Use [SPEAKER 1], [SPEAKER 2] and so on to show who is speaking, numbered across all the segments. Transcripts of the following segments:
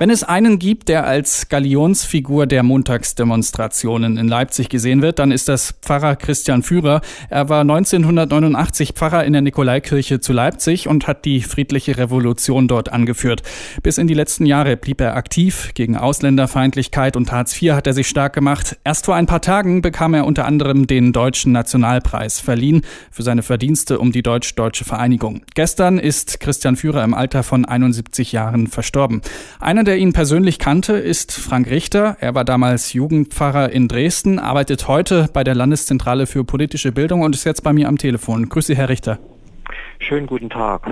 [SPEAKER 1] Wenn es einen gibt, der als Galionsfigur der Montagsdemonstrationen in Leipzig gesehen wird, dann ist das Pfarrer Christian Führer. Er war 1989 Pfarrer in der Nikolaikirche zu Leipzig und hat die friedliche Revolution dort angeführt. Bis in die letzten Jahre blieb er aktiv. Gegen Ausländerfeindlichkeit und Hartz IV hat er sich stark gemacht. Erst vor ein paar Tagen bekam er unter anderem den Deutschen Nationalpreis verliehen für seine Verdienste um die deutsch-deutsche Vereinigung. Gestern ist Christian Führer im Alter von 71 Jahren verstorben. Einer einer, der ihn persönlich kannte, ist Frank Richter. Er war damals Jugendpfarrer in Dresden, arbeitet heute bei der Landeszentrale für politische Bildung und ist jetzt bei mir am Telefon. Grüße, Herr Richter.
[SPEAKER 2] Schönen guten Tag.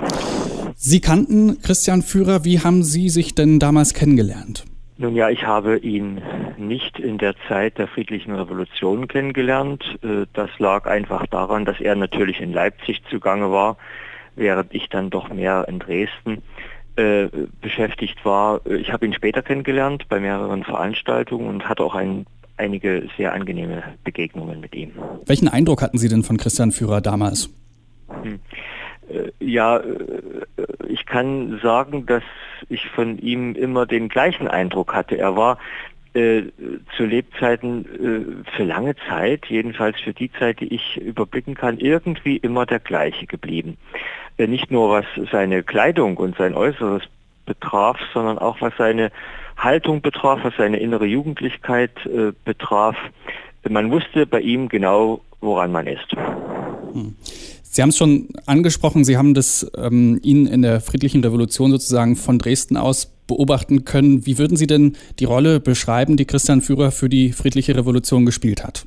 [SPEAKER 1] Sie kannten Christian Führer. Wie haben Sie sich denn damals kennengelernt?
[SPEAKER 2] Nun ja, ich habe ihn nicht in der Zeit der friedlichen Revolution kennengelernt. Äh, das lag einfach daran, dass er natürlich in Leipzig zugange war, während ich dann doch mehr in Dresden äh, beschäftigt war. Ich habe ihn später kennengelernt bei mehreren Veranstaltungen und hatte auch ein, einige sehr angenehme Begegnungen mit ihm.
[SPEAKER 1] Welchen Eindruck hatten Sie denn von Christian Führer damals?
[SPEAKER 2] Hm. Äh, ja, äh, ich kann sagen, dass ich von ihm immer den gleichen Eindruck hatte. Er war äh, zu Lebzeiten äh, für lange Zeit, jedenfalls für die Zeit, die ich überblicken kann, irgendwie immer der gleiche geblieben. Nicht nur was seine Kleidung und sein Äußeres betraf, sondern auch was seine Haltung betraf, was seine innere Jugendlichkeit äh, betraf. Man wusste bei ihm genau, woran man ist.
[SPEAKER 1] Hm. Sie haben es schon angesprochen, Sie haben das ähm, ihn in der friedlichen Revolution sozusagen von Dresden aus beobachten können. Wie würden Sie denn die Rolle beschreiben, die Christian Führer für die friedliche Revolution gespielt hat?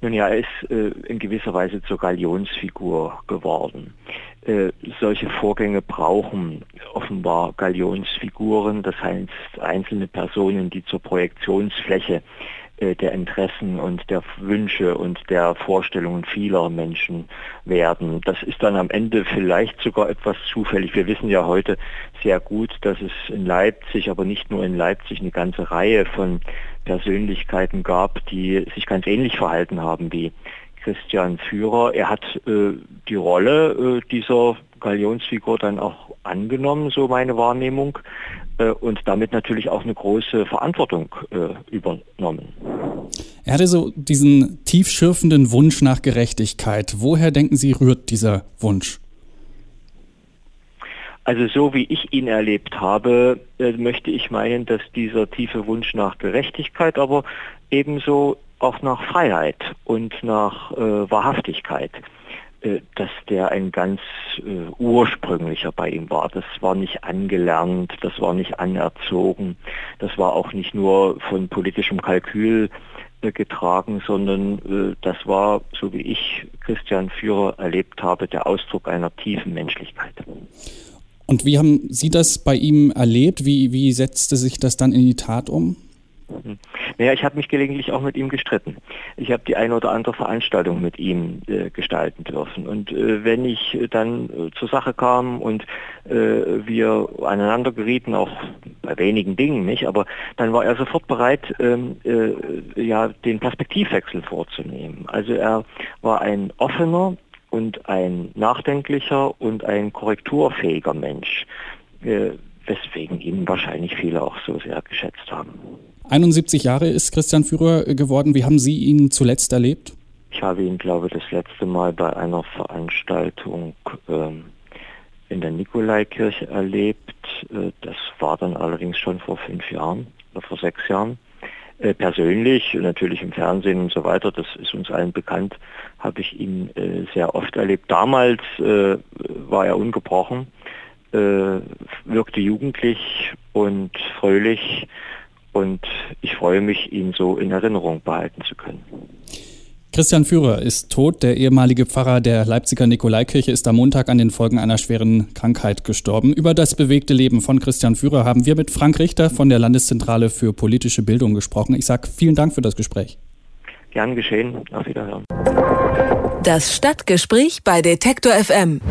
[SPEAKER 2] Nun ja, er ist äh, in gewisser Weise zur Galionsfigur geworden. Äh, solche Vorgänge brauchen offenbar Galionsfiguren, das heißt einzelne Personen, die zur Projektionsfläche äh, der Interessen und der Wünsche und der Vorstellungen vieler Menschen werden. Das ist dann am Ende vielleicht sogar etwas zufällig. Wir wissen ja heute sehr gut, dass es in Leipzig, aber nicht nur in Leipzig, eine ganze Reihe von Persönlichkeiten gab, die sich ganz ähnlich verhalten haben wie Christian Führer. Er hat äh, die Rolle äh, dieser Galionsfigur dann auch angenommen, so meine Wahrnehmung, äh, und damit natürlich auch eine große Verantwortung äh, übernommen.
[SPEAKER 1] Er hatte so diesen tiefschürfenden Wunsch nach Gerechtigkeit. Woher denken Sie, rührt dieser Wunsch?
[SPEAKER 2] Also so wie ich ihn erlebt habe, äh, möchte ich meinen, dass dieser tiefe Wunsch nach Gerechtigkeit, aber ebenso auch nach Freiheit und nach äh, Wahrhaftigkeit äh, dass der ein ganz äh, ursprünglicher bei ihm war. Das war nicht angelernt, das war nicht anerzogen, das war auch nicht nur von politischem Kalkül äh, getragen, sondern äh, das war, so wie ich Christian Führer erlebt habe, der Ausdruck einer tiefen Menschlichkeit.
[SPEAKER 1] Und wie haben Sie das bei ihm erlebt? Wie, wie setzte sich das dann in die Tat um?
[SPEAKER 2] Mhm. Naja, ich habe mich gelegentlich auch mit ihm gestritten. Ich habe die eine oder andere Veranstaltung mit ihm äh, gestalten dürfen. Und äh, wenn ich dann äh, zur Sache kam und äh, wir aneinander gerieten, auch bei wenigen Dingen nicht, aber dann war er sofort bereit, ähm, äh, ja, den Perspektivwechsel vorzunehmen. Also er war ein offener und ein nachdenklicher und ein korrekturfähiger Mensch, äh, weswegen ihn wahrscheinlich viele auch so sehr geschätzt haben.
[SPEAKER 1] 71 Jahre ist Christian Führer geworden. Wie haben Sie ihn zuletzt erlebt?
[SPEAKER 2] Ich habe ihn, glaube ich, das letzte Mal bei einer Veranstaltung ähm, in der Nikolaikirche erlebt. Äh, das war dann allerdings schon vor fünf Jahren oder vor sechs Jahren. Äh, persönlich, natürlich im Fernsehen und so weiter, das ist uns allen bekannt, habe ich ihn äh, sehr oft erlebt. Damals äh, war er ungebrochen, äh, wirkte jugendlich und fröhlich und ich freue mich, ihn so in Erinnerung behalten zu können.
[SPEAKER 1] Christian Führer ist tot. Der ehemalige Pfarrer der Leipziger Nikolaikirche ist am Montag an den Folgen einer schweren Krankheit gestorben. Über das bewegte Leben von Christian Führer haben wir mit Frank Richter von der Landeszentrale für politische Bildung gesprochen. Ich sage vielen Dank für das Gespräch.
[SPEAKER 2] Gern geschehen. Auf Wiederhören.
[SPEAKER 3] Das Stadtgespräch bei Detektor FM.